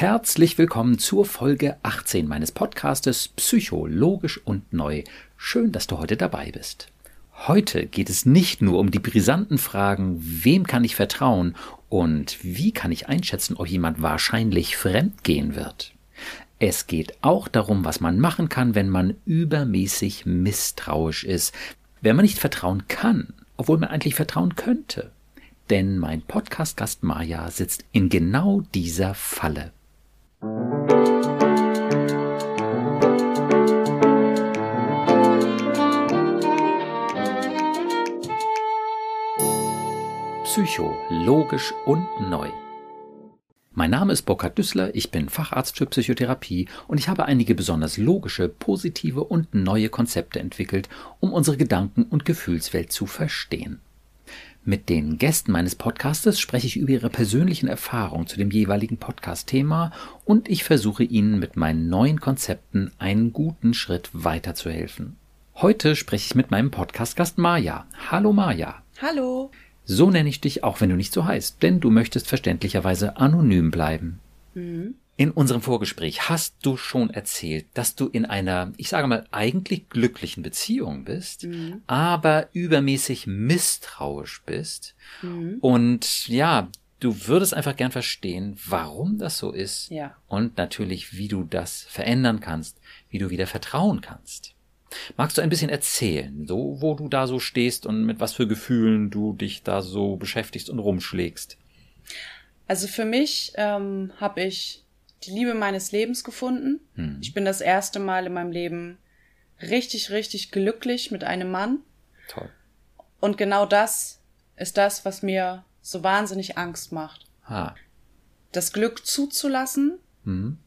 Herzlich willkommen zur Folge 18 meines Podcastes Psychologisch und Neu. Schön, dass du heute dabei bist. Heute geht es nicht nur um die brisanten Fragen, wem kann ich vertrauen und wie kann ich einschätzen, ob jemand wahrscheinlich fremd gehen wird. Es geht auch darum, was man machen kann, wenn man übermäßig misstrauisch ist, wenn man nicht vertrauen kann, obwohl man eigentlich vertrauen könnte. Denn mein Podcast-Gast Maja sitzt in genau dieser Falle. Psycho, logisch und neu. Mein Name ist Burkhard Düssler, ich bin Facharzt für Psychotherapie und ich habe einige besonders logische, positive und neue Konzepte entwickelt, um unsere Gedanken- und Gefühlswelt zu verstehen. Mit den Gästen meines Podcastes spreche ich über ihre persönlichen Erfahrungen zu dem jeweiligen Podcast-Thema und ich versuche ihnen mit meinen neuen Konzepten einen guten Schritt weiterzuhelfen. Heute spreche ich mit meinem Podcast-Gast Maja. Hallo Maja. Hallo. So nenne ich dich, auch wenn du nicht so heißt, denn du möchtest verständlicherweise anonym bleiben. In unserem Vorgespräch hast du schon erzählt, dass du in einer, ich sage mal, eigentlich glücklichen Beziehung bist, mhm. aber übermäßig misstrauisch bist. Mhm. Und ja, du würdest einfach gern verstehen, warum das so ist. Ja. Und natürlich, wie du das verändern kannst, wie du wieder vertrauen kannst. Magst du ein bisschen erzählen, so wo du da so stehst und mit was für Gefühlen du dich da so beschäftigst und rumschlägst? Also für mich ähm, habe ich die Liebe meines Lebens gefunden. Hm. Ich bin das erste Mal in meinem Leben richtig, richtig glücklich mit einem Mann. Toll. Und genau das ist das, was mir so wahnsinnig Angst macht. Ha. Das Glück zuzulassen, hm.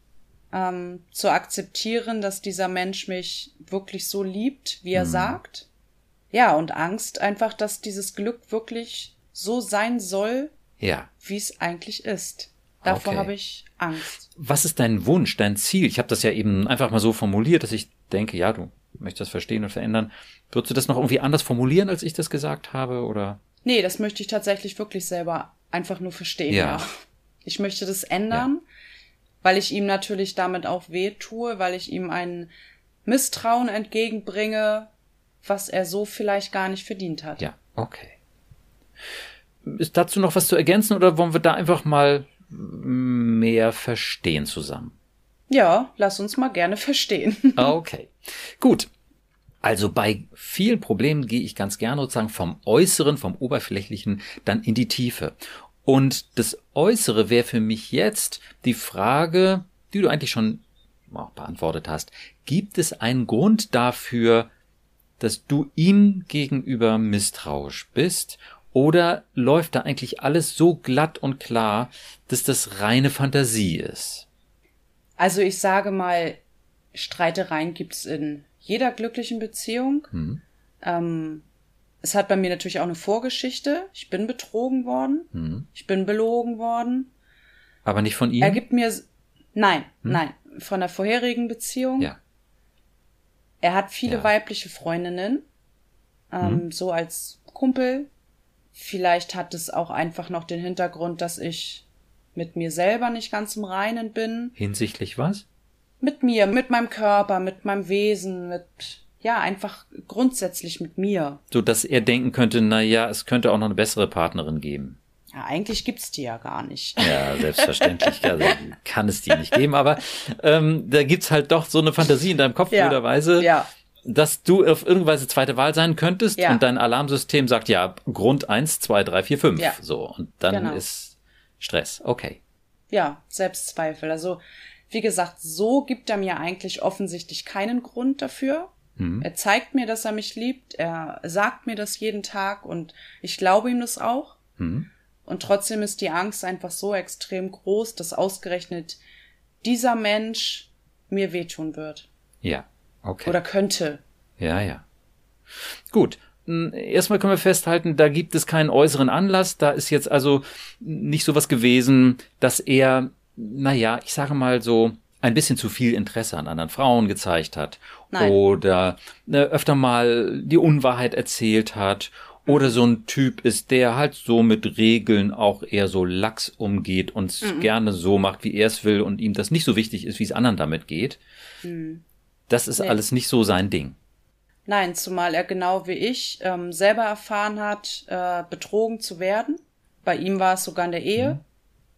ähm, zu akzeptieren, dass dieser Mensch mich wirklich so liebt, wie er hm. sagt. Ja, und Angst einfach, dass dieses Glück wirklich so sein soll, ja. wie es eigentlich ist. Davor okay. habe ich Angst. Was ist dein Wunsch, dein Ziel? Ich habe das ja eben einfach mal so formuliert, dass ich denke, ja, du möchtest das verstehen und verändern. Würdest du das noch irgendwie anders formulieren, als ich das gesagt habe, oder? Nee, das möchte ich tatsächlich wirklich selber einfach nur verstehen, ja. ja. Ich möchte das ändern, ja. weil ich ihm natürlich damit auch weh tue, weil ich ihm ein Misstrauen entgegenbringe, was er so vielleicht gar nicht verdient hat. Ja, okay. Ist dazu noch was zu ergänzen oder wollen wir da einfach mal mehr verstehen zusammen. Ja, lass uns mal gerne verstehen. okay. Gut. Also bei vielen Problemen gehe ich ganz gerne sozusagen vom Äußeren, vom Oberflächlichen dann in die Tiefe. Und das Äußere wäre für mich jetzt die Frage, die du eigentlich schon auch beantwortet hast. Gibt es einen Grund dafür, dass du ihm gegenüber misstrauisch bist oder läuft da eigentlich alles so glatt und klar, dass das reine Fantasie ist? Also ich sage mal, Streitereien gibt's in jeder glücklichen Beziehung. Hm. Ähm, es hat bei mir natürlich auch eine Vorgeschichte. Ich bin betrogen worden. Hm. Ich bin belogen worden. Aber nicht von ihm? Er gibt mir, nein, hm? nein, von der vorherigen Beziehung. Ja. Er hat viele ja. weibliche Freundinnen, ähm, hm? so als Kumpel, Vielleicht hat es auch einfach noch den Hintergrund, dass ich mit mir selber nicht ganz im Reinen bin. Hinsichtlich was? Mit mir, mit meinem Körper, mit meinem Wesen, mit ja, einfach grundsätzlich mit mir. So dass er denken könnte, na ja, es könnte auch noch eine bessere Partnerin geben. Ja, eigentlich gibt's die ja gar nicht. Ja, selbstverständlich. also kann es die nicht geben, aber ähm, da gibt's halt doch so eine Fantasie in deinem Kopf, ja, blöderweise. Ja dass du auf irgendeine Weise zweite Wahl sein könntest ja. und dein Alarmsystem sagt, ja, Grund eins, zwei, drei, vier, fünf. Ja. So. Und dann genau. ist Stress. Okay. Ja, Selbstzweifel. Also, wie gesagt, so gibt er mir eigentlich offensichtlich keinen Grund dafür. Mhm. Er zeigt mir, dass er mich liebt. Er sagt mir das jeden Tag und ich glaube ihm das auch. Mhm. Und trotzdem ist die Angst einfach so extrem groß, dass ausgerechnet dieser Mensch mir wehtun wird. Ja. Okay. Oder könnte. Ja, ja. Gut. Hm, erstmal können wir festhalten, da gibt es keinen äußeren Anlass. Da ist jetzt also nicht sowas gewesen, dass er, naja, ich sage mal so, ein bisschen zu viel Interesse an anderen Frauen gezeigt hat. Nein. Oder ne, öfter mal die Unwahrheit erzählt hat. Oder so ein Typ ist, der halt so mit Regeln auch eher so lax umgeht und es mhm. gerne so macht, wie er es will und ihm das nicht so wichtig ist, wie es anderen damit geht. Mhm. Das ist nee. alles nicht so sein Ding. Nein, zumal er genau wie ich ähm, selber erfahren hat, äh, betrogen zu werden. Bei ihm war es sogar in der Ehe. Mhm.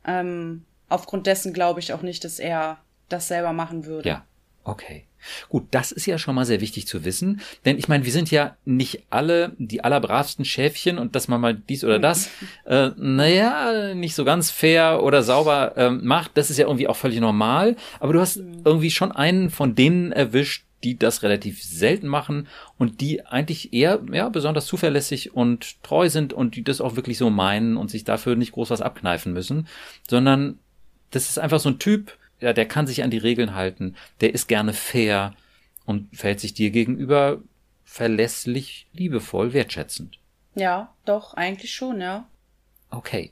Ähm, aufgrund dessen glaube ich auch nicht, dass er das selber machen würde. Ja, okay. Gut, das ist ja schon mal sehr wichtig zu wissen, denn ich meine, wir sind ja nicht alle die allerbravsten Schäfchen und dass man mal dies oder das, äh, naja, nicht so ganz fair oder sauber äh, macht, das ist ja irgendwie auch völlig normal, aber du hast mhm. irgendwie schon einen von denen erwischt, die das relativ selten machen und die eigentlich eher ja, besonders zuverlässig und treu sind und die das auch wirklich so meinen und sich dafür nicht groß was abkneifen müssen, sondern das ist einfach so ein Typ, ja, der kann sich an die Regeln halten, der ist gerne fair und verhält sich dir gegenüber verlässlich, liebevoll, wertschätzend. Ja, doch, eigentlich schon, ja. Okay.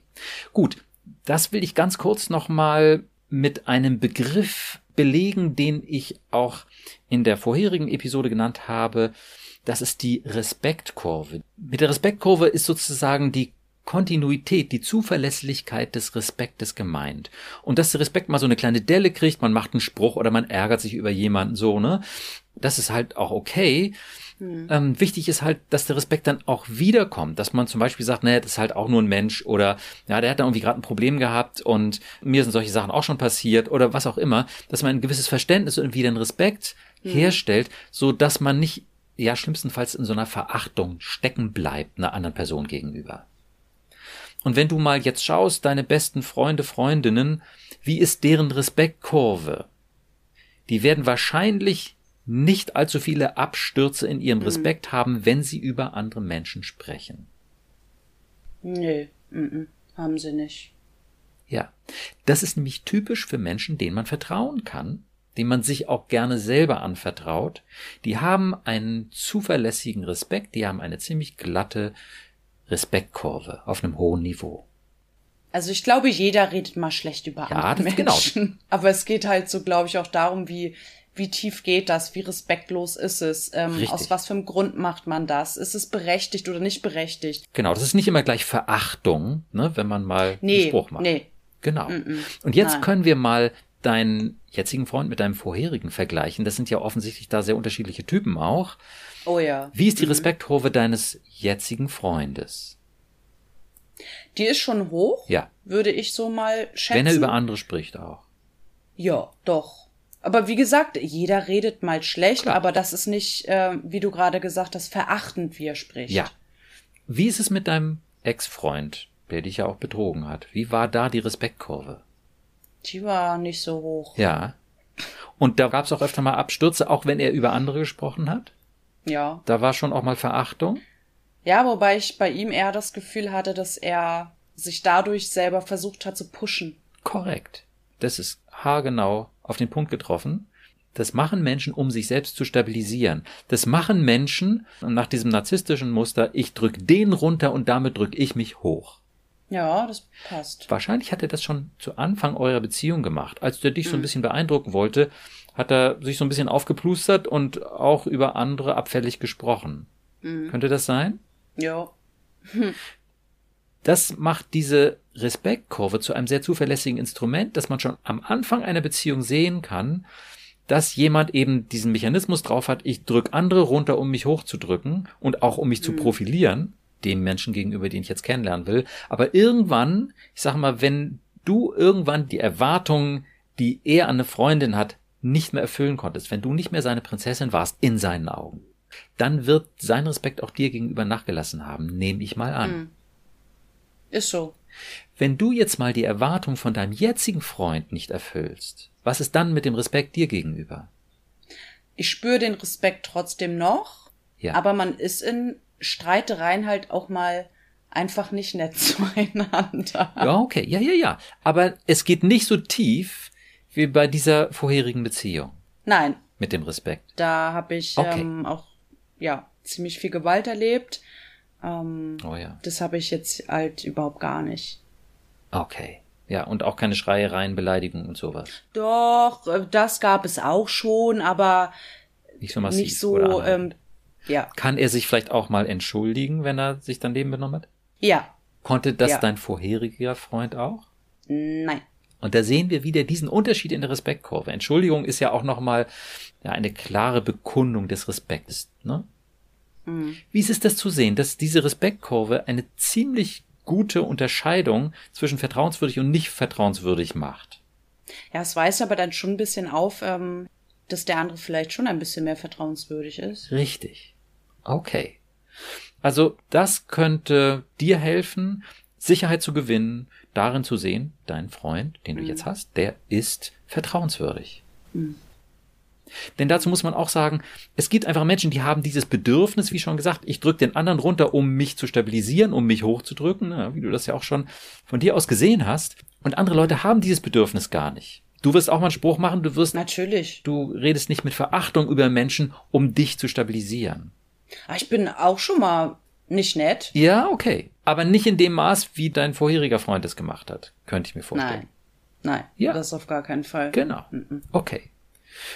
Gut. Das will ich ganz kurz nochmal mit einem Begriff belegen, den ich auch in der vorherigen Episode genannt habe. Das ist die Respektkurve. Mit der Respektkurve ist sozusagen die Kontinuität, die Zuverlässigkeit des Respektes gemeint. Und dass der Respekt mal so eine kleine Delle kriegt, man macht einen Spruch oder man ärgert sich über jemanden so, ne? Das ist halt auch okay. Hm. Ähm, wichtig ist halt, dass der Respekt dann auch wiederkommt, dass man zum Beispiel sagt, naja, das ist halt auch nur ein Mensch oder ja, der hat da irgendwie gerade ein Problem gehabt und mir sind solche Sachen auch schon passiert oder was auch immer, dass man ein gewisses Verständnis und wieder einen Respekt hm. herstellt, so dass man nicht ja schlimmstenfalls in so einer Verachtung stecken bleibt einer anderen Person gegenüber. Und wenn du mal jetzt schaust, deine besten Freunde, Freundinnen, wie ist deren Respektkurve? Die werden wahrscheinlich nicht allzu viele Abstürze in ihrem mhm. Respekt haben, wenn sie über andere Menschen sprechen. Nee, m -m, haben sie nicht. Ja, das ist nämlich typisch für Menschen, denen man vertrauen kann, denen man sich auch gerne selber anvertraut. Die haben einen zuverlässigen Respekt, die haben eine ziemlich glatte Respektkurve auf einem hohen Niveau. Also ich glaube, jeder redet mal schlecht über ja, andere. Menschen. Genau. Aber es geht halt so, glaube ich, auch darum, wie wie tief geht das, wie respektlos ist es, ähm, aus was für einem Grund macht man das, ist es berechtigt oder nicht berechtigt. Genau, das ist nicht immer gleich Verachtung, ne, wenn man mal nee, einen Spruch macht. Nee. Genau. Mm -mm. Und jetzt Nein. können wir mal deinen jetzigen Freund mit deinem vorherigen vergleichen. Das sind ja offensichtlich da sehr unterschiedliche Typen auch. Oh ja. Wie ist die mhm. Respektkurve deines jetzigen Freundes? Die ist schon hoch. Ja. Würde ich so mal schätzen. Wenn er über andere spricht auch. Ja, doch. Aber wie gesagt, jeder redet mal schlecht, Klar. aber das ist nicht, äh, wie du gerade gesagt hast, verachtend, wie er spricht. Ja. Wie ist es mit deinem Ex-Freund, der dich ja auch betrogen hat? Wie war da die Respektkurve? Die war nicht so hoch. Ja. Und da gab es auch öfter mal Abstürze, auch wenn er über andere gesprochen hat? Ja. Da war schon auch mal Verachtung? Ja, wobei ich bei ihm eher das Gefühl hatte, dass er sich dadurch selber versucht hat zu pushen. Korrekt. Das ist haargenau auf den Punkt getroffen. Das machen Menschen, um sich selbst zu stabilisieren. Das machen Menschen nach diesem narzisstischen Muster, ich drück den runter und damit drück ich mich hoch. Ja, das passt. Wahrscheinlich hat er das schon zu Anfang eurer Beziehung gemacht. Als der dich so ein mhm. bisschen beeindrucken wollte, hat er sich so ein bisschen aufgeplustert und auch über andere abfällig gesprochen. Mhm. Könnte das sein? Ja. Das macht diese Respektkurve zu einem sehr zuverlässigen Instrument, dass man schon am Anfang einer Beziehung sehen kann, dass jemand eben diesen Mechanismus drauf hat, ich drück andere runter, um mich hochzudrücken und auch um mich mhm. zu profilieren, dem Menschen gegenüber, den ich jetzt kennenlernen will. Aber irgendwann, ich sag mal, wenn du irgendwann die Erwartungen, die er an eine Freundin hat, nicht mehr erfüllen konntest, wenn du nicht mehr seine Prinzessin warst in seinen Augen, dann wird sein Respekt auch dir gegenüber nachgelassen haben, nehme ich mal an. Hm. Ist so. Wenn du jetzt mal die Erwartung von deinem jetzigen Freund nicht erfüllst, was ist dann mit dem Respekt dir gegenüber? Ich spüre den Respekt trotzdem noch, ja. aber man ist in Streitereien halt auch mal einfach nicht nett zueinander. Ja, okay, ja, ja, ja. Aber es geht nicht so tief, wie bei dieser vorherigen Beziehung. Nein. Mit dem Respekt. Da habe ich okay. ähm, auch ja ziemlich viel Gewalt erlebt. Ähm, oh ja. Das habe ich jetzt halt überhaupt gar nicht. Okay. Ja, und auch keine Schreiereien, Beleidigungen und sowas. Doch, äh, das gab es auch schon, aber nicht so massiv. Nicht so, ähm, Ja. Kann er sich vielleicht auch mal entschuldigen, wenn er sich daneben benommen hat? Ja. Konnte das Ja. dein vorheriger Freund auch? Nein. Und da sehen wir wieder diesen Unterschied in der Respektkurve. Entschuldigung ist ja auch nochmal ja, eine klare Bekundung des Respektes. Ne? Wie ist es das zu sehen, dass diese Respektkurve eine ziemlich gute Unterscheidung zwischen vertrauenswürdig und nicht vertrauenswürdig macht? Ja, es weist aber dann schon ein bisschen auf, ähm, dass der andere vielleicht schon ein bisschen mehr vertrauenswürdig ist. Richtig. Okay. Also das könnte dir helfen, Sicherheit zu gewinnen, darin zu sehen, dein Freund, den du jetzt hast, der ist vertrauenswürdig. Denn dazu muss man auch sagen, es gibt einfach Menschen, die haben dieses Bedürfnis, wie schon gesagt, ich drücke den anderen runter, um mich zu stabilisieren, um mich hochzudrücken, ja, wie du das ja auch schon von dir aus gesehen hast. Und andere Leute haben dieses Bedürfnis gar nicht. Du wirst auch mal einen Spruch machen, du wirst, Natürlich. du redest nicht mit Verachtung über Menschen, um dich zu stabilisieren. Aber ich bin auch schon mal nicht nett. Ja, okay. Aber nicht in dem Maß, wie dein vorheriger Freund es gemacht hat, könnte ich mir vorstellen. Nein. Nein. Ja. Das auf gar keinen Fall. Genau. Okay.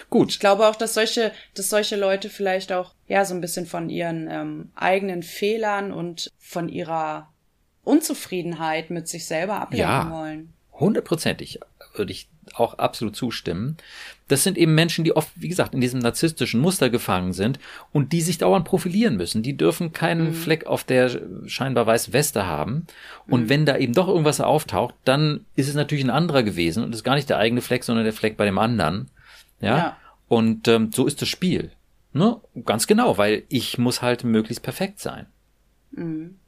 Gut. Ich glaube auch, dass solche, dass solche Leute vielleicht auch ja so ein bisschen von ihren ähm, eigenen Fehlern und von ihrer Unzufriedenheit mit sich selber ablenken Ja. wollen. Hundertprozentig würde ich auch absolut zustimmen. Das sind eben Menschen, die oft, wie gesagt, in diesem narzisstischen Muster gefangen sind und die sich dauernd profilieren müssen. Die dürfen keinen Fleck auf der scheinbar weißen Weste haben. Und wenn da eben doch irgendwas auftaucht, dann ist es natürlich ein anderer gewesen und ist gar nicht der eigene Fleck, sondern der Fleck bei dem anderen. Ja. Ja. Und ähm, so ist das Spiel. Ne? Ganz genau, weil ich muss halt möglichst perfekt sein.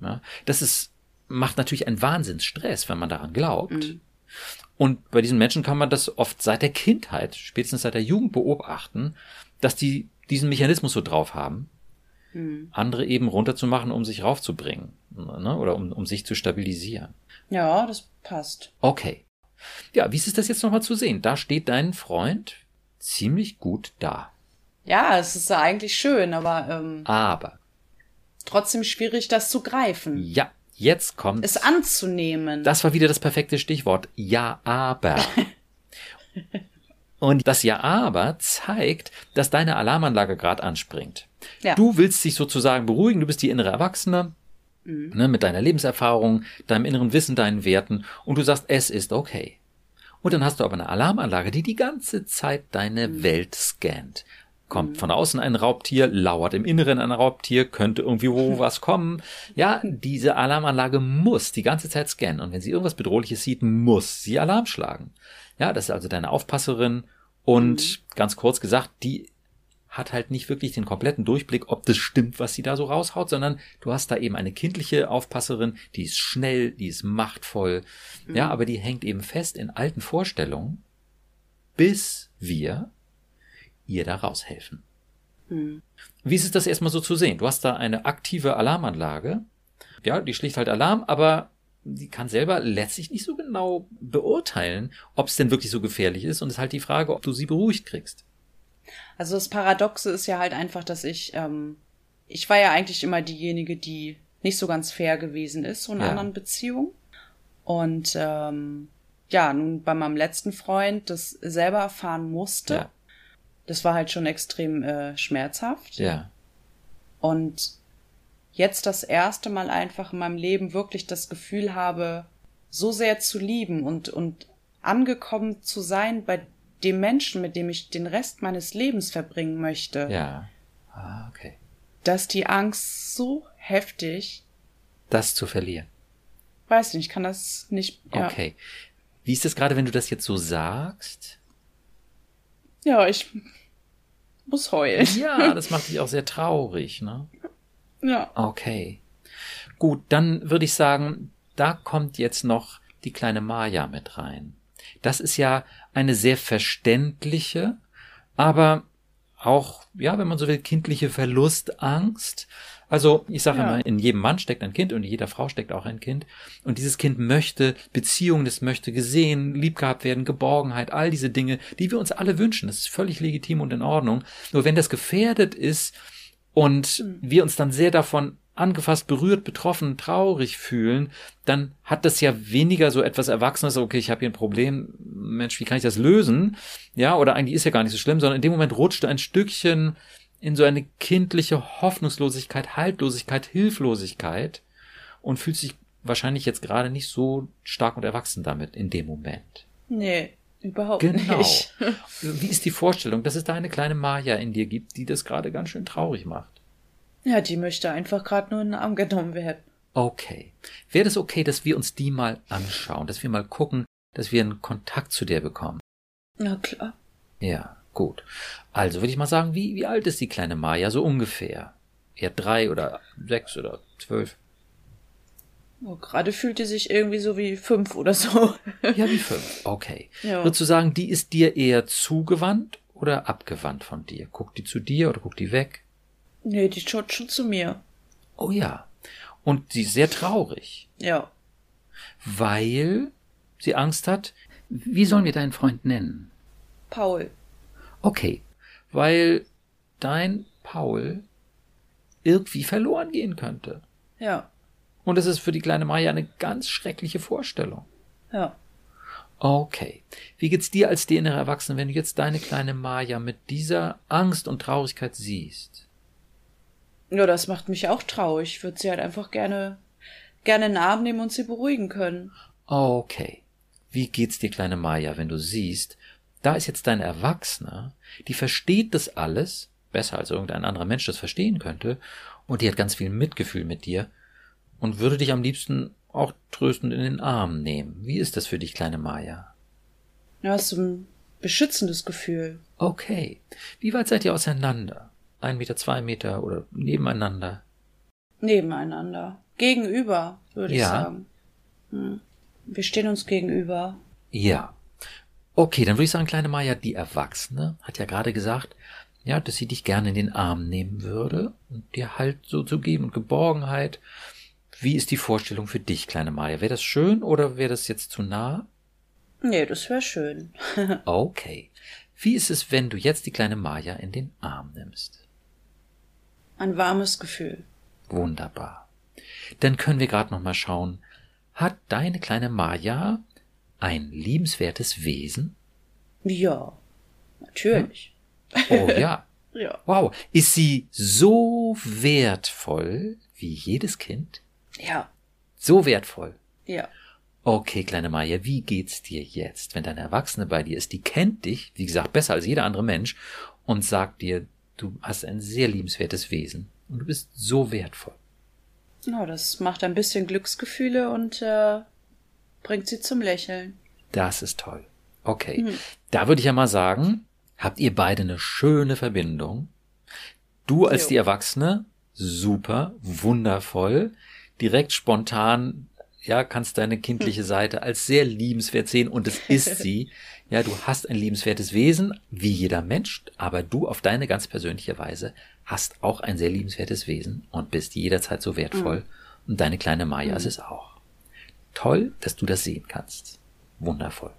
Ja? Das ist, macht natürlich einen Wahnsinnsstress, wenn man daran glaubt. Und bei diesen Menschen kann man das oft seit der Kindheit, spätestens seit der Jugend beobachten, dass die diesen Mechanismus so drauf haben, andere eben runterzumachen, um sich raufzubringen. Ne? Oder um, um sich zu stabilisieren. Ja, das passt. Okay. Ja, wie ist es das jetzt nochmal zu sehen? Da steht dein Freund ziemlich gut da. Ja, es ist ja eigentlich schön, aber ähm, Aber, trotzdem schwierig, das zu greifen. ja, jetzt kommt. Es anzunehmen. Das war wieder das perfekte Stichwort. Ja, aber. Und das Ja, aber zeigt, dass deine Alarmanlage gerade anspringt. Ja. Du willst dich sozusagen beruhigen, du bist die innere Erwachsene, ne, mit deiner Lebenserfahrung, deinem inneren Wissen, deinen Werten und du sagst, es ist okay. Und dann hast du aber eine Alarmanlage, die die ganze Zeit deine Welt scannt. Kommt von außen ein Raubtier, lauert im Inneren ein Raubtier, könnte irgendwie wo was kommen. Ja, diese Alarmanlage muss die ganze Zeit scannen. Und wenn sie irgendwas Bedrohliches sieht, muss sie Alarm schlagen. Ja, das ist also deine Aufpasserin. Und ganz kurz gesagt, die hat halt nicht wirklich den kompletten Durchblick, ob das stimmt, was sie da so raushaut, sondern du hast da eben eine kindliche Aufpasserin, die ist schnell, die ist machtvoll, ja, aber die hängt eben fest in alten Vorstellungen, bis wir ihr da raushelfen. Wie ist es das erstmal so zu sehen? Du hast da eine aktive Alarmanlage, ja, die schlicht halt Alarm, aber die kann selber letztlich nicht so genau beurteilen, ob es denn wirklich so gefährlich ist und es ist halt die Frage, ob du sie beruhigt kriegst. Also das Paradoxe ist ja halt einfach, dass ich, ähm, ich war ja eigentlich immer diejenige, die nicht so ganz fair gewesen ist, so in Ja. anderen Beziehungen. Und ähm, ja, nun bei meinem letzten Freund das selber erfahren musste. Ja. Das war halt schon extrem äh, schmerzhaft. Ja. Und jetzt das erste Mal einfach in meinem Leben wirklich das Gefühl habe, so sehr zu lieben und, und angekommen zu sein bei dem Menschen, mit dem ich den Rest meines Lebens verbringen möchte, Ja. Ah, okay. dass die Angst so heftig, Das zu verlieren. weiß nicht, ich kann das nicht, ja, Okay. Wie ist es gerade, wenn du das jetzt so sagst? Ja ich muss heulen. Ja, das macht dich auch sehr traurig, ne? Ja. Okay. Gut, dann würde ich sagen, da kommt jetzt noch die kleine Maya mit rein. Das ist ja eine sehr verständliche, aber auch, ja, wenn man so will, kindliche Verlustangst. Also, ich sage Ja. immer, in jedem Mann steckt ein Kind und in jeder Frau steckt auch ein Kind. Und dieses Kind möchte Beziehungen, das möchte gesehen, lieb gehabt werden, Geborgenheit, all diese Dinge, die wir uns alle wünschen. Das ist völlig legitim und in Ordnung. Nur wenn das gefährdet ist, und wir uns dann sehr davon angefasst, berührt, betroffen, traurig fühlen, dann hat das ja weniger so etwas Erwachsenes, okay, ich habe hier ein Problem, Mensch, wie kann ich das lösen? Ja, oder eigentlich ist ja gar nicht so schlimm, sondern in dem Moment rutscht ein Stückchen in so eine kindliche Hoffnungslosigkeit, Haltlosigkeit, Hilflosigkeit und fühlt sich wahrscheinlich jetzt gerade nicht so stark und erwachsen damit in dem Moment. Nee, überhaupt genau. nicht. Wie ist die Vorstellung, dass es da eine kleine Maya in dir gibt, die das gerade ganz schön traurig macht? Ja, die möchte einfach gerade nur in den Arm genommen werden. Okay. Wäre das okay, dass wir uns die mal anschauen, dass wir mal gucken, dass wir einen Kontakt zu der bekommen? Na klar. Ja, gut. Also würde ich mal sagen, wie, wie alt ist die kleine Maya so ungefähr? Eher drei oder sechs oder zwölf? Oh, gerade fühlt die sich irgendwie so wie fünf oder so. ja, wie fünf. Okay. Ja. Würdest du sagen, die ist dir eher zugewandt oder abgewandt von dir? Guckt die zu dir oder guckt die weg? Nee, die schaut schon zu mir. Oh ja. Und sie ist sehr traurig. Ja. Weil sie Angst hat. Wie sollen wir deinen Freund nennen? Paul. Okay. Weil dein Paul irgendwie verloren gehen könnte. Ja. Und es ist für die kleine Maya eine ganz schreckliche Vorstellung. Ja. Okay. Wie geht's dir als DNR Erwachsene, wenn du jetzt deine kleine Maya mit dieser Angst und Traurigkeit siehst? Ja, das macht mich auch traurig. Ich würde sie halt einfach gerne, gerne in den Arm nehmen und sie beruhigen können. Okay. Wie geht's dir, kleine Maya, wenn du siehst, da ist jetzt dein Erwachsener, die versteht das alles, besser als irgendein anderer Mensch das verstehen könnte, und die hat ganz viel Mitgefühl mit dir und würde dich am liebsten auch tröstend in den Arm nehmen. Wie ist das für dich, kleine Maya? Ja, so ein beschützendes Gefühl. Okay. Wie weit seid ihr auseinander? Ein Meter, zwei Meter oder nebeneinander? Nebeneinander. Gegenüber, würde ja. ich sagen. Hm. Wir stehen uns gegenüber. Ja. Okay, dann würde ich sagen, kleine Maya, die Erwachsene hat ja gerade gesagt, ja, dass sie dich gerne in den Arm nehmen würde und dir Halt so zu geben und Geborgenheit wie ist die Vorstellung für dich, kleine Maya? Wäre das schön oder wäre das jetzt zu nah? Nee, das wäre schön. okay. Wie ist es, wenn du jetzt die kleine Maya in den Arm nimmst? Ein warmes Gefühl. Wunderbar. Dann können wir gerade noch mal schauen, hat deine kleine Maya ein liebenswertes Wesen? Ja, natürlich. Hm? Oh ja. ja. Wow. Ist sie so wertvoll wie jedes Kind? Ja. So wertvoll. Ja. Okay, kleine Maya, wie geht's dir jetzt, wenn deine Erwachsene bei dir ist? Die kennt dich, wie gesagt, besser als jeder andere Mensch und sagt dir, du hast ein sehr liebenswertes Wesen und du bist so wertvoll. Ja, das macht ein bisschen Glücksgefühle und äh, bringt sie zum Lächeln. Das ist toll. Okay. Mhm. Da würde ich ja mal sagen, habt ihr beide eine schöne Verbindung. Du als jo. die Erwachsene, super, wundervoll direkt spontan, ja, kannst deine kindliche Seite als sehr liebenswert sehen und es ist sie. Ja, du hast ein liebenswertes Wesen, wie jeder Mensch, aber du auf deine ganz persönliche Weise hast auch ein sehr liebenswertes Wesen und bist jederzeit so wertvoll. Mhm. Und deine kleine Maya mhm. ist es auch. Toll, dass du das sehen kannst. Wundervoll.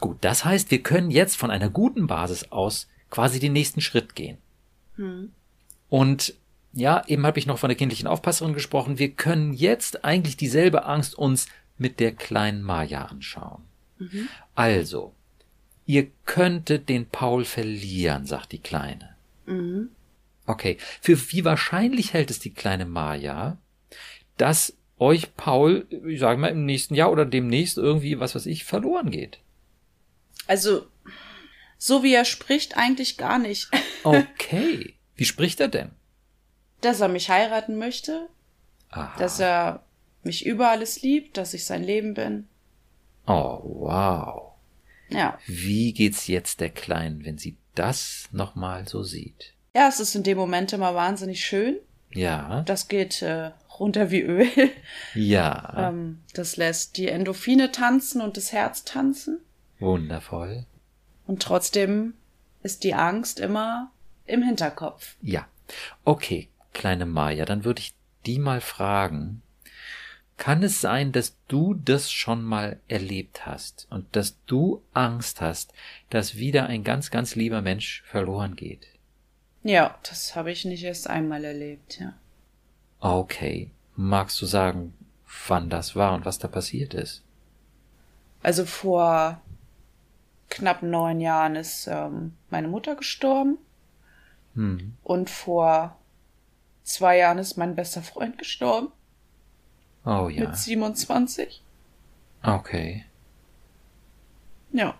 Gut, das heißt, wir können jetzt von einer guten Basis aus quasi den nächsten Schritt gehen. Mhm. Und ja, eben habe ich noch von der kindlichen Aufpasserin gesprochen. Wir können jetzt eigentlich dieselbe Angst uns mit der kleinen Maja anschauen. Mhm. Also, ihr könntet den Paul verlieren, sagt die Kleine. Mhm. Okay, für wie wahrscheinlich hält es die kleine Maja, dass euch Paul, ich sage mal, im nächsten Jahr oder demnächst irgendwie, was weiß ich, verloren geht? Also, so wie er spricht, eigentlich gar nicht. okay. Wie spricht er denn? dass er mich heiraten möchte, Aha. dass er mich über alles liebt, dass ich sein Leben bin. Oh, wow. Ja. Wie geht's jetzt der Kleinen, wenn sie das nochmal so sieht? Ja, es ist in dem Moment immer wahnsinnig schön. Ja. Das geht äh, runter wie Öl. Ja. ähm, das lässt die Endorphine tanzen und das Herz tanzen. Wundervoll. Und trotzdem ist die Angst immer im Hinterkopf. Ja. Okay, kleine Maya, dann würde ich die mal fragen, kann es sein, dass du das schon mal erlebt hast und dass du Angst hast, dass wieder ein ganz, ganz lieber Mensch verloren geht? Ja, das habe ich nicht erst einmal erlebt, ja. Okay. Magst du sagen, wann das war und was da passiert ist? Also vor knapp neun Jahren ist ähm, meine Mutter gestorben. Hm. Und vor zwei Jahren ist mein bester Freund gestorben. Oh ja. Mit 27. Okay. Ja.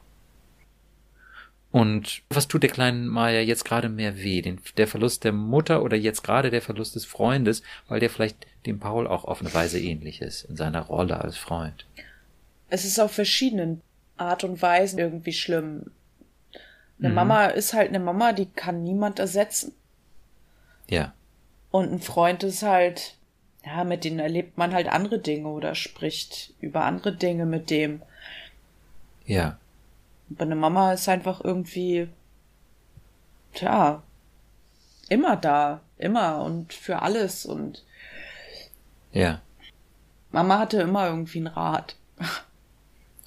Und was tut der kleinen Maya jetzt gerade mehr weh? Den, der Verlust der Mutter oder jetzt gerade der Verlust des Freundes, weil der vielleicht dem Paul auch auf eine Weise ähnlich ist, in seiner Rolle als Freund? Es ist auf verschiedenen Art und Weisen irgendwie schlimm. Eine mhm. Mama ist halt eine Mama, die kann niemand ersetzen. Ja. Und ein Freund ist halt, ja, mit denen erlebt man halt andere Dinge oder spricht über andere Dinge mit dem. Ja. Und bei einer Mama ist einfach irgendwie, tja, immer da, immer und für alles und. Ja. Mama hatte immer irgendwie einen Rat.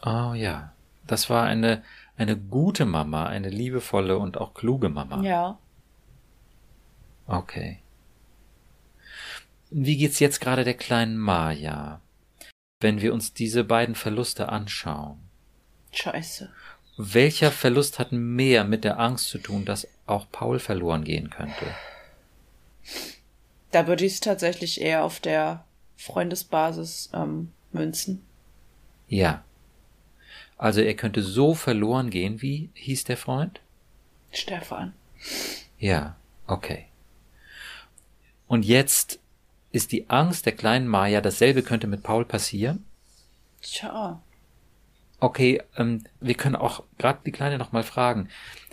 Oh ja. Das war eine, eine gute Mama, eine liebevolle und auch kluge Mama. Ja. Okay. Wie geht's jetzt gerade der kleinen Maja, wenn wir uns diese beiden Verluste anschauen? Scheiße. Welcher Verlust hat mehr mit der Angst zu tun, dass auch Paul verloren gehen könnte? Da würde ich es tatsächlich eher auf der Freundesbasis ähm, münzen. Ja. Also er könnte so verloren gehen, wie hieß der Freund? Stefan. Ja, okay. Und jetzt ist die Angst der kleinen Maya, dasselbe könnte mit Paul passieren? Tja. Okay, ähm, wir können auch gerade die Kleine nochmal fragen.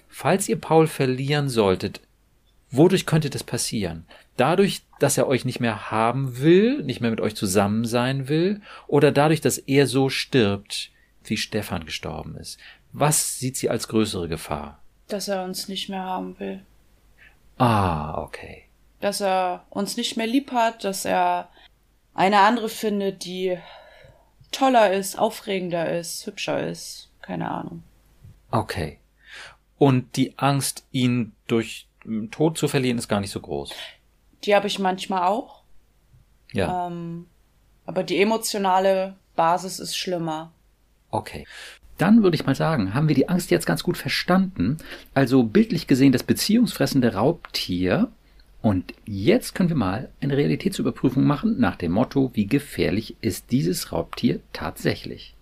Falls ihr Paul verlieren solltet, wodurch könnte das passieren? Dadurch, dass er euch nicht mehr haben will, nicht mehr mit euch zusammen sein will, oder dadurch, dass er so stirbt, wie Stefan gestorben ist? Was sieht sie als größere Gefahr? Dass er uns nicht mehr haben will. Ah, okay dass er uns nicht mehr lieb hat, dass er eine andere findet, die toller ist, aufregender ist, hübscher ist. Keine Ahnung. Okay. Und die Angst, ihn durch Tod zu verlieren, ist gar nicht so groß. Die habe ich manchmal auch. Ja. Ähm, aber die emotionale Basis ist schlimmer. Okay. Dann würde ich mal sagen, haben wir die Angst jetzt ganz gut verstanden. Also bildlich gesehen das beziehungsfressende Raubtier und jetzt können wir mal eine Realitätsüberprüfung machen nach dem Motto, wie gefährlich ist dieses Raubtier tatsächlich.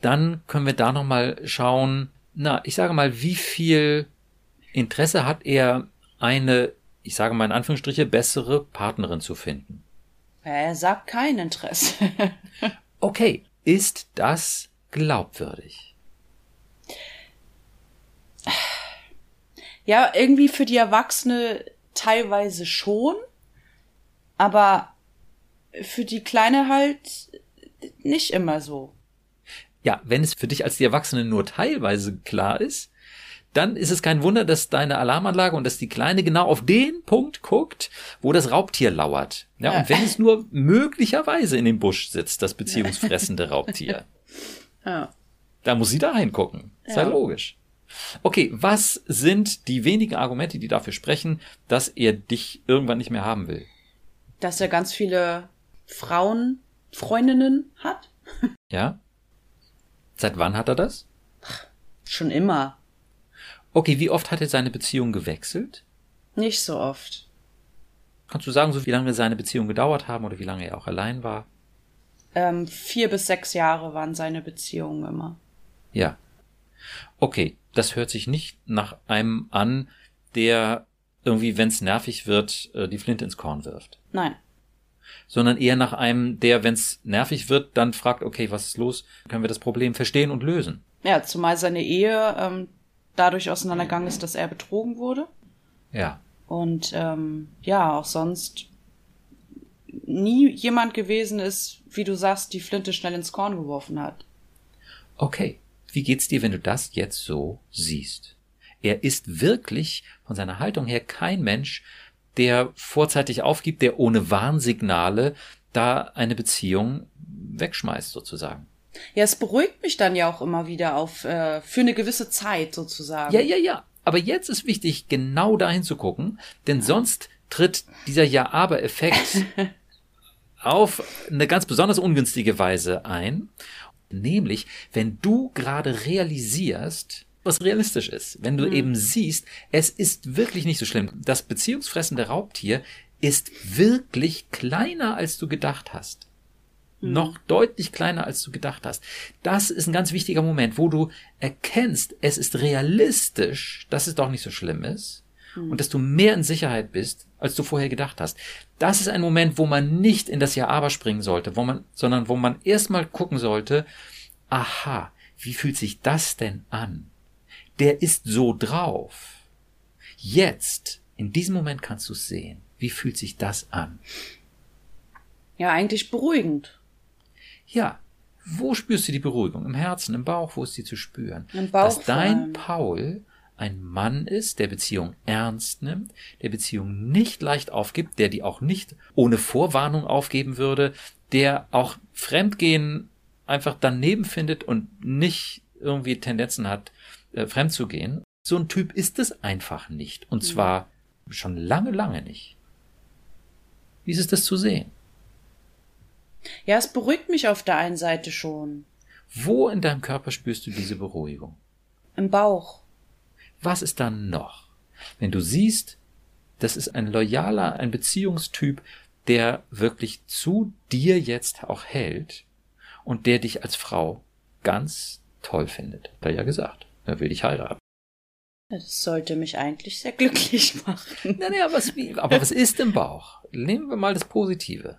Dann können wir da nochmal schauen, na, ich sage mal, wie viel Interesse hat er, eine, ich sage mal in Anführungsstriche, bessere Partnerin zu finden? Er sagt kein Interesse. okay, ist das glaubwürdig? Ja, irgendwie für die Erwachsene teilweise schon, aber für die Kleine halt nicht immer so. Ja, wenn es für dich als die Erwachsene nur teilweise klar ist, dann ist es kein Wunder, dass deine Alarmanlage und dass die Kleine genau auf den Punkt guckt, wo das Raubtier lauert. Ja, ja. und wenn es nur möglicherweise in dem Busch sitzt, das beziehungsfressende Raubtier. Ja. Da muss sie da hingucken. Ist ja logisch. Okay, was sind die wenigen Argumente, die dafür sprechen, dass er dich irgendwann nicht mehr haben will? Dass er ganz viele Frauen, Freundinnen hat. Ja. Seit wann hat er das? Schon immer. Okay, wie oft hat er seine Beziehung gewechselt? Nicht so oft. Kannst du sagen, so wie lange seine Beziehungen gedauert haben oder wie lange er auch allein war? Ähm, vier bis sechs Jahre waren seine Beziehungen immer. Ja. Okay, das hört sich nicht nach einem an, der irgendwie, wenn es nervig wird, äh, die Flinte ins Korn wirft. Nein. Sondern eher nach einem, der, wenn es nervig wird, dann fragt, okay, was ist los? Können wir das Problem verstehen und lösen? Ja, zumal seine Ehe ähm, dadurch auseinandergegangen ist, dass er betrogen wurde. Ja. Und ähm, ja, auch sonst nie jemand gewesen ist, wie du sagst, die Flinte schnell ins Korn geworfen hat. Okay. Wie geht's dir, wenn du das jetzt so siehst? Er ist wirklich von seiner Haltung her kein Mensch, der vorzeitig aufgibt, der ohne Warnsignale da eine Beziehung wegschmeißt sozusagen. Ja, es beruhigt mich dann ja auch immer wieder auf äh, für eine gewisse Zeit sozusagen. Ja, ja, ja. Aber jetzt ist wichtig, genau dahin zu gucken, denn sonst tritt dieser Ja-Aber-Effekt auf eine ganz besonders ungünstige Weise ein. Nämlich, wenn du gerade realisierst, was realistisch ist. Wenn du mhm. eben siehst, es ist wirklich nicht so schlimm. Das beziehungsfressende Raubtier ist wirklich kleiner, als du gedacht hast. Mhm. Noch deutlich kleiner, als du gedacht hast. Das ist ein ganz wichtiger Moment, wo du erkennst, es ist realistisch, dass es doch nicht so schlimm ist mhm. und dass du mehr in Sicherheit bist, als du vorher gedacht hast. Das ist ein Moment, wo man nicht in das Ja-Aber springen sollte, wo man, sondern wo man erstmal gucken sollte, aha, wie fühlt sich das denn an? Der ist so drauf. Jetzt, in diesem Moment kannst du es sehen. Wie fühlt sich das an? Ja, eigentlich beruhigend. Ja. Wo spürst du die Beruhigung? Im Herzen, im Bauch, wo ist sie zu spüren? Im Bauch. Dass dein Paul ein Mann ist, der Beziehung ernst nimmt, der Beziehung nicht leicht aufgibt, der die auch nicht ohne Vorwarnung aufgeben würde, der auch Fremdgehen einfach daneben findet und nicht irgendwie Tendenzen hat, äh, fremd zu gehen. So ein Typ ist es einfach nicht. Und mhm. zwar schon lange, lange nicht. Wie ist es das zu sehen? Ja, es beruhigt mich auf der einen Seite schon. Wo in deinem Körper spürst du diese Beruhigung? Im Bauch. Was ist dann noch? Wenn du siehst, das ist ein loyaler, ein Beziehungstyp, der wirklich zu dir jetzt auch hält und der dich als Frau ganz toll findet. Hat er ja gesagt. Er will dich heiraten. Das sollte mich eigentlich sehr glücklich machen. Naja, was, aber was ist im Bauch? Nehmen wir mal das Positive.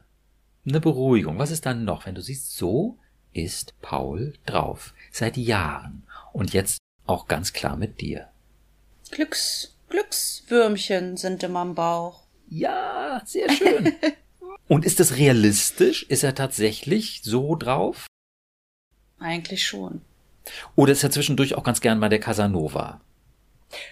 Eine Beruhigung. Was ist dann noch? Wenn du siehst, so ist Paul drauf. Seit Jahren. Und jetzt auch ganz klar mit dir. Glücks, Glückswürmchen sind immer im Bauch. Ja, sehr schön. Und ist das realistisch? Ist er tatsächlich so drauf? Eigentlich schon. Oder ist er zwischendurch auch ganz gern mal der Casanova?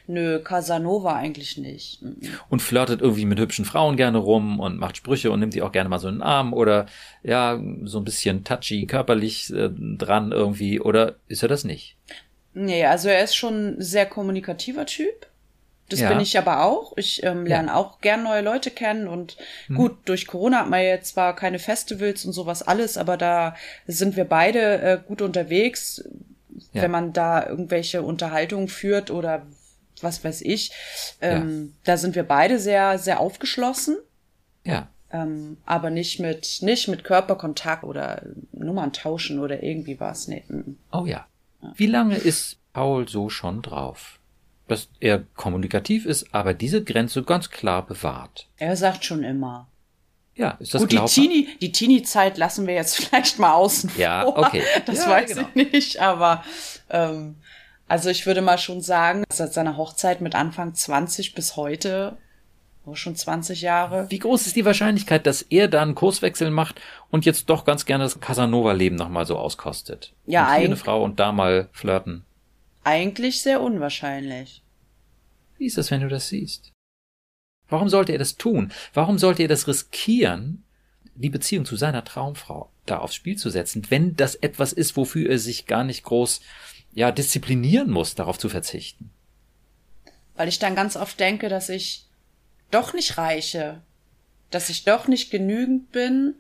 Nö, Casanova eigentlich nicht. Und flirtet irgendwie mit hübschen Frauen gerne rum und macht Sprüche und nimmt die auch gerne mal so in den Arm oder ja, so ein bisschen touchy, körperlich äh, dran irgendwie. Oder ist er das nicht? Nee, also er ist schon ein sehr kommunikativer Typ. Das ja. bin ich aber auch. Ich ähm, lerne ja. auch gern neue Leute kennen und hm. gut, durch Corona hat man jetzt zwar keine Festivals und sowas alles, aber da sind wir beide äh, gut unterwegs, ja. wenn man da irgendwelche Unterhaltungen führt oder was weiß ich. Ähm. Da sind wir beide sehr, sehr aufgeschlossen. Ja. Ähm, aber nicht mit, nicht mit Körperkontakt oder Nummern tauschen oder irgendwie was. Nee. Oh ja. Wie lange ist Paul so schon drauf? Dass er kommunikativ ist, aber diese Grenze ganz klar bewahrt. Er sagt schon immer. Ja, ist das Gut, glaubhaft? die Teenie, die Teenie-Zeit lassen wir jetzt vielleicht mal außen ja, vor. okay. Das ja, weiß genau. ich nicht, aber ähm, also ich würde mal schon sagen, seit seiner Hochzeit mit Anfang 20 bis heute, oh, schon 20 Jahre. Wie groß ist die Wahrscheinlichkeit, dass er da einen Kurswechsel macht und jetzt doch ganz gerne das Casanova-Leben nochmal so auskostet? Ja, eigentlich. eine Frau und da mal flirten. Eigentlich sehr unwahrscheinlich. Wie ist das, wenn du das siehst? Warum sollte er das tun? Warum sollte er das riskieren, die Beziehung zu seiner Traumfrau da aufs Spiel zu setzen, wenn das etwas ist, wofür er sich gar nicht groß ja, disziplinieren muss, darauf zu verzichten. Weil ich dann ganz oft denke, dass ich doch nicht reiche, dass ich doch nicht genügend bin.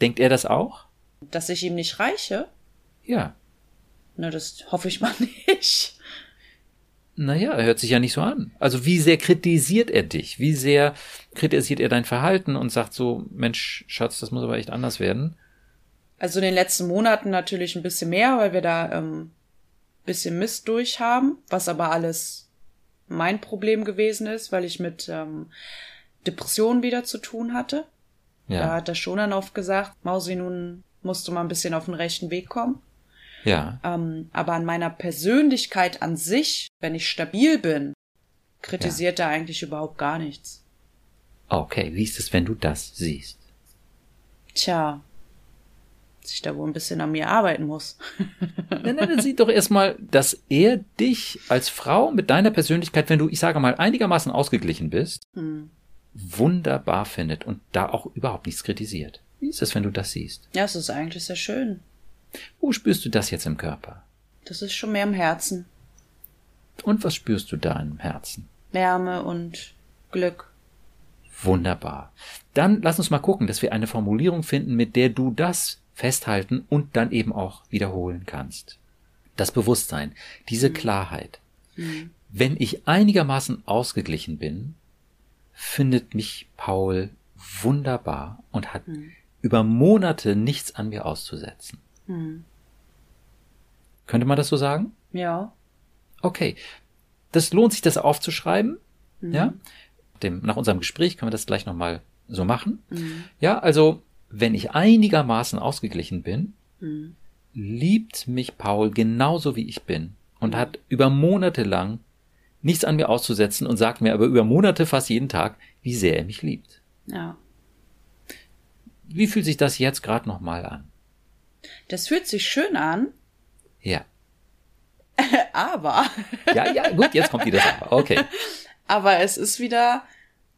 Denkt er das auch? Dass ich ihm nicht reiche? Ja. Na, das hoffe ich mal nicht. Naja, er hört sich ja nicht so an. Also wie sehr kritisiert er dich? Wie sehr kritisiert er dein Verhalten und sagt so, Mensch, Schatz, das muss aber echt anders werden? Also in den letzten Monaten natürlich ein bisschen mehr, weil wir da ähm, bisschen Mist durchhaben, was aber alles mein Problem gewesen ist, weil ich mit ähm, Depressionen wieder zu tun hatte. Ja. Da hat der schon dann oft gesagt, Mausi, nun musst du mal ein bisschen auf den rechten Weg kommen. Ja. Ähm, aber an meiner Persönlichkeit an sich, wenn ich stabil bin, kritisiert ja. er eigentlich überhaupt gar nichts. Okay, wie ist es, wenn du das siehst? Tja, dass ich da wohl ein bisschen an mir arbeiten muss. nein, nein, dann sieh doch erstmal, dass er dich als Frau mit deiner Persönlichkeit, wenn du, ich sage mal, einigermaßen ausgeglichen bist, hm. wunderbar findet und da auch überhaupt nichts kritisiert. Wie ist es, wenn du das siehst? Ja, es ist eigentlich sehr schön. Wo spürst du das jetzt im Körper? Das ist schon mehr im Herzen. Und was spürst du da im Herzen? Wärme und Glück. Wunderbar. Dann lass uns mal gucken, dass wir eine Formulierung finden, mit der du das festhalten und dann eben auch wiederholen kannst. das Bewusstsein, diese mhm. Klarheit. Mhm. Wenn ich einigermaßen ausgeglichen bin, findet mich Paul wunderbar und hat mhm. über Monate nichts an mir auszusetzen. Mhm. Könnte man das so sagen? Ja. Okay. Das lohnt sich, das aufzuschreiben. Mhm. Ja. Dem, nach unserem Gespräch können wir das gleich nochmal so machen. Mhm. Ja, also, wenn ich einigermaßen ausgeglichen bin, mhm. liebt mich Paul genauso wie ich bin und mhm. hat über Monate lang nichts an mir auszusetzen und sagt mir aber über Monate fast jeden Tag, wie sehr er mich liebt. Ja. Wie fühlt sich das jetzt gerade nochmal an? Das fühlt sich schön an. Ja. aber. ja, ja, gut, jetzt kommt wieder das Aber. Okay. Aber es ist wieder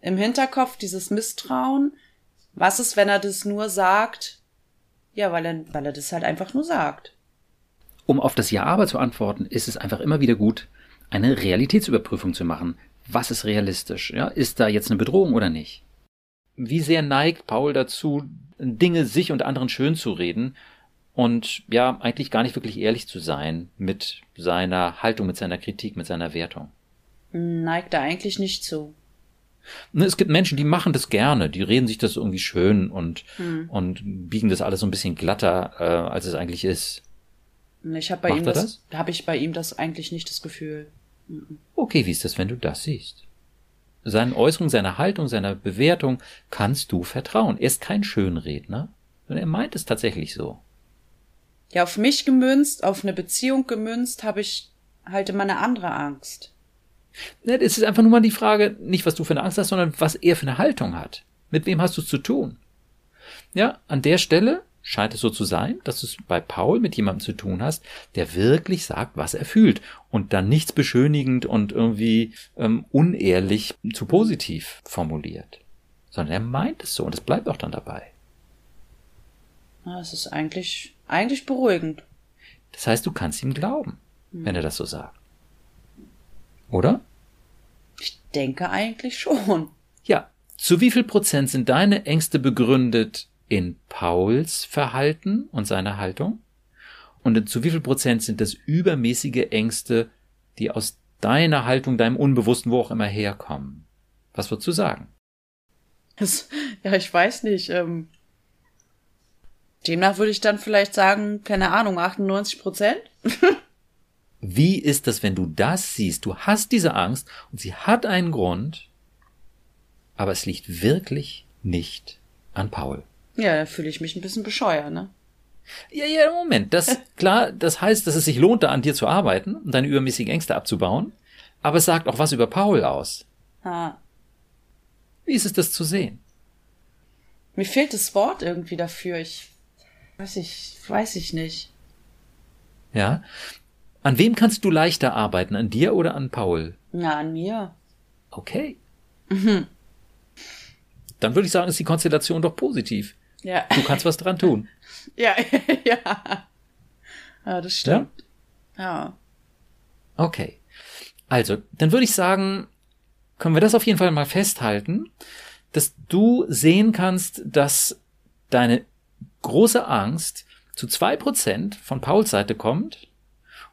im Hinterkopf dieses Misstrauen. Was ist, wenn er das nur sagt? Ja, weil er, weil er das halt einfach nur sagt. Um auf das Ja-Aber zu antworten, ist es einfach immer wieder gut, eine Realitätsüberprüfung zu machen. Was ist realistisch? Ja, ist da jetzt eine Bedrohung oder nicht? Wie sehr neigt Paul dazu, Dinge sich und anderen schön zu reden und ja, eigentlich gar nicht wirklich ehrlich zu sein mit seiner Haltung, mit seiner Kritik, mit seiner Wertung? Neigt er eigentlich nicht zu. Ne, es gibt Menschen, die machen das gerne, die reden sich das irgendwie schön und, hm. und biegen das alles so ein bisschen glatter, äh, als es eigentlich ist. Ich habe bei Macht ihm das, das? habe ich bei ihm das eigentlich nicht das Gefühl. Okay, wie ist das, wenn du das siehst? Seinen Äußerungen, seiner Haltung, seiner Bewertung kannst du vertrauen. Er ist kein Schönredner, sondern er meint es tatsächlich so. Ja, auf mich gemünzt, auf eine Beziehung gemünzt, habe ich halt immer eine andere Angst. Ja, es ist einfach nur mal die Frage, nicht was du für eine Angst hast, sondern was er für eine Haltung hat. Mit wem hast du es zu tun? Ja, an der Stelle scheint es so zu sein, dass du es bei Paul mit jemandem zu tun hast, der wirklich sagt, was er fühlt und dann nichts beschönigend und irgendwie ähm, unehrlich zu positiv formuliert, sondern er meint es so und es bleibt auch dann dabei. Es ist eigentlich, eigentlich beruhigend. Das heißt, du kannst ihm glauben, hm. wenn er das so sagt. Oder? Ich denke eigentlich schon. Ja. Zu wie viel Prozent sind deine Ängste begründet in Pauls Verhalten und seiner Haltung? Und zu wie viel Prozent sind das übermäßige Ängste, die aus deiner Haltung, deinem Unbewussten, wo auch immer herkommen? Was würdest du sagen? Das, ja, ich weiß nicht. Ähm, demnach würde ich dann vielleicht sagen, keine Ahnung, 98 Prozent. Wie ist das, wenn du das siehst? Du hast diese Angst und sie hat einen Grund, aber es liegt wirklich nicht an Paul. Ja, da fühle ich mich ein bisschen bescheuert, ne? Ja, ja, Moment. Das, klar, das heißt, dass es sich lohnt, da an dir zu arbeiten und deine übermäßigen Ängste abzubauen. Aber es sagt auch was über Paul aus. Ah. Wie ist es das zu sehen? Mir fehlt das Wort irgendwie dafür. Ich weiß ich, weiß ich nicht. Ja. An wem kannst du leichter arbeiten? An dir oder an Paul? Na, an mir. Okay. Mhm. Dann würde ich sagen, ist die Konstellation doch positiv. Ja. Du kannst was dran tun. ja, ja. Ja, das stimmt. Ja? ja. Okay. Also, dann würde ich sagen, können wir das auf jeden Fall mal festhalten, dass du sehen kannst, dass deine große Angst zu zwei Prozent von Pauls Seite kommt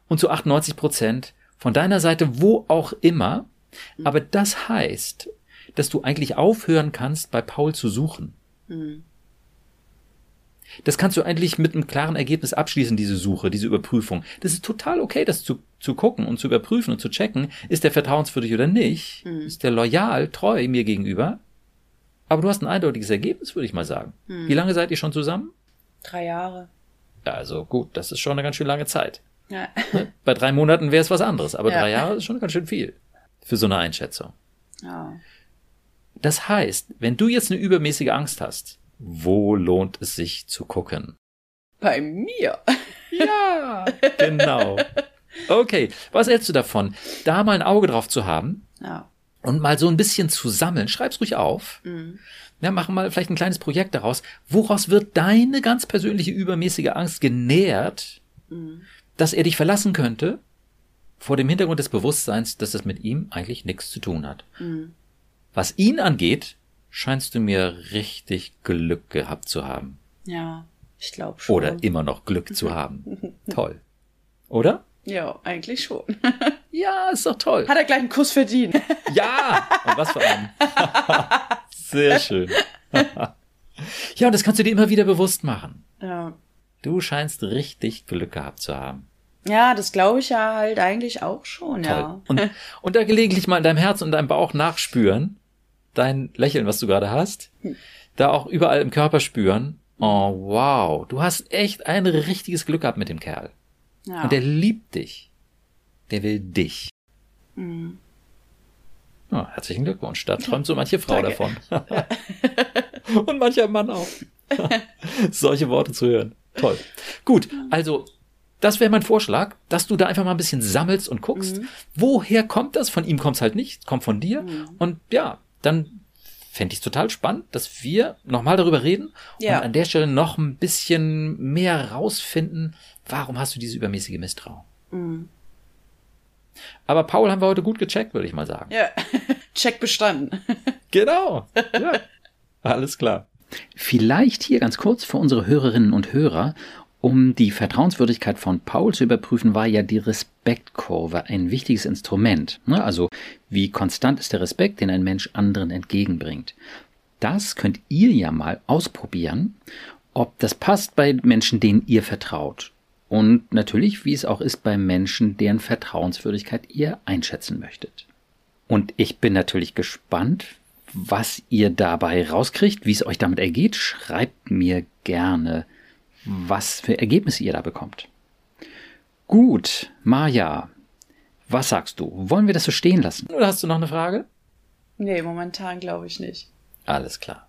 und zu 98 Prozent von deiner Seite, wo auch immer. Aber das heißt, dass du eigentlich aufhören kannst, bei Paul zu suchen. Mhm. Das kannst du eigentlich mit einem klaren Ergebnis abschließen, diese Suche, diese Überprüfung. Das ist total okay, das zu, zu gucken und zu überprüfen und zu checken, ist der vertrauenswürdig oder nicht? Mhm. Ist der loyal, treu mir gegenüber? Aber du hast ein eindeutiges Ergebnis, würde ich mal sagen. Mhm. Wie lange seid ihr schon zusammen? Drei Jahre. Ja, also gut, das ist schon eine ganz schön lange Zeit. Ja. Ne? Bei drei Monaten wäre es was anderes, aber ja. drei Jahre ist schon ganz schön viel für so eine Einschätzung. Ja. Das heißt, wenn du jetzt eine übermäßige Angst hast, wo lohnt es sich zu gucken? Bei mir. Ja, genau. Okay, was hältst du davon, da mal ein Auge drauf zu haben? Ja. Und mal so ein bisschen zu sammeln. Schreib's ruhig auf. Mhm. Ja, machen mal vielleicht ein kleines Projekt daraus. Woraus wird deine ganz persönliche übermäßige Angst genährt, mhm. Dass er dich verlassen könnte? Vor dem Hintergrund des Bewusstseins, dass das mit ihm eigentlich nichts zu tun hat. Mhm. Was ihn angeht, scheinst du mir richtig Glück gehabt zu haben. Ja, ich glaube schon. Oder immer noch Glück zu haben. Toll. Oder? Ja, eigentlich schon. ja, ist doch toll. Hat er gleich einen Kuss verdient. ja, und was für einen. Sehr schön. ja, und das kannst du dir immer wieder bewusst machen. Ja. Du scheinst richtig Glück gehabt zu haben. Ja, das glaube ich ja halt eigentlich auch schon, Toll. ja. Und, und da gelegentlich mal in deinem Herz und deinem Bauch nachspüren, dein Lächeln, was du gerade hast, hm. da auch überall im Körper spüren. Oh, wow, du hast echt ein richtiges Glück gehabt mit dem Kerl. Ja. Und der liebt dich. Der will dich. Mhm. Oh, herzlichen Glückwunsch. Da träumt so manche Frau davon. und mancher Mann auch. Solche Worte zu hören. Toll. Gut, also das wäre mein Vorschlag, dass du da einfach mal ein bisschen sammelst und guckst, mhm. woher kommt das? Von ihm kommt es halt nicht, kommt von dir. Mhm. Und ja, dann fände ich es total spannend, dass wir nochmal darüber reden ja. und an der Stelle noch ein bisschen mehr rausfinden, warum hast du diese übermäßige Misstrauen. Mhm. Aber Paul haben wir heute gut gecheckt, würde ich mal sagen. Ja, Check bestanden. genau. Ja. Alles klar. Vielleicht hier ganz kurz für unsere Hörerinnen und Hörer um die Vertrauenswürdigkeit von Paul zu überprüfen, war ja die Respektkurve ein wichtiges Instrument. Ne? Also wie konstant ist der Respekt, den ein Mensch anderen entgegenbringt. Das könnt ihr ja mal ausprobieren, ob das passt bei Menschen, denen ihr vertraut. Und natürlich, wie es auch ist bei Menschen, deren Vertrauenswürdigkeit ihr einschätzen möchtet. Und ich bin natürlich gespannt, was ihr dabei rauskriegt, wie es euch damit ergeht. Schreibt mir gerne was für Ergebnisse ihr da bekommt. Gut, Maja, was sagst du? Wollen wir das so stehen lassen? Oder hast du noch eine Frage? Nee, momentan glaube ich nicht. Alles klar.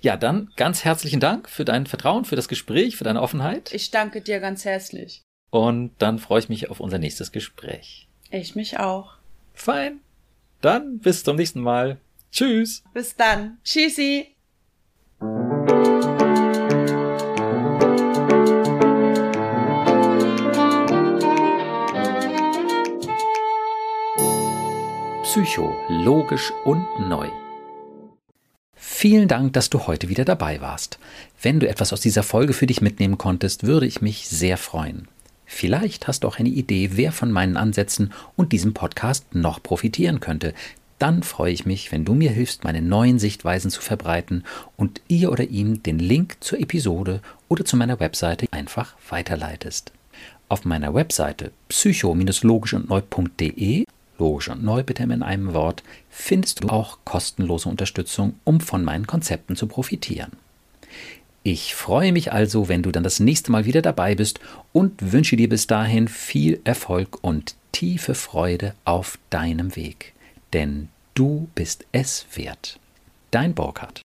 Ja, dann ganz herzlichen Dank für dein Vertrauen, für das Gespräch, für deine Offenheit. Ich danke dir ganz herzlich. Und dann freue ich mich auf unser nächstes Gespräch. Ich mich auch. Fein. Dann bis zum nächsten Mal. Tschüss. Bis dann. Tschüssi. Psycho, logisch und neu. Vielen Dank, dass du heute wieder dabei warst. Wenn du etwas aus dieser Folge für dich mitnehmen konntest, würde ich mich sehr freuen. Vielleicht hast du auch eine Idee, wer von meinen Ansätzen und diesem Podcast noch profitieren könnte. Dann freue ich mich, wenn du mir hilfst, meine neuen Sichtweisen zu verbreiten und ihr oder ihm den Link zur Episode oder zu meiner Webseite einfach weiterleitest. Auf meiner Webseite psycho-logisch und neu.de logisch und neu bitte in einem Wort, findest du auch kostenlose Unterstützung, um von meinen Konzepten zu profitieren. Ich freue mich also, wenn du dann das nächste Mal wieder dabei bist und wünsche dir bis dahin viel Erfolg und tiefe Freude auf deinem Weg. Denn du bist es wert. Dein Burkhard.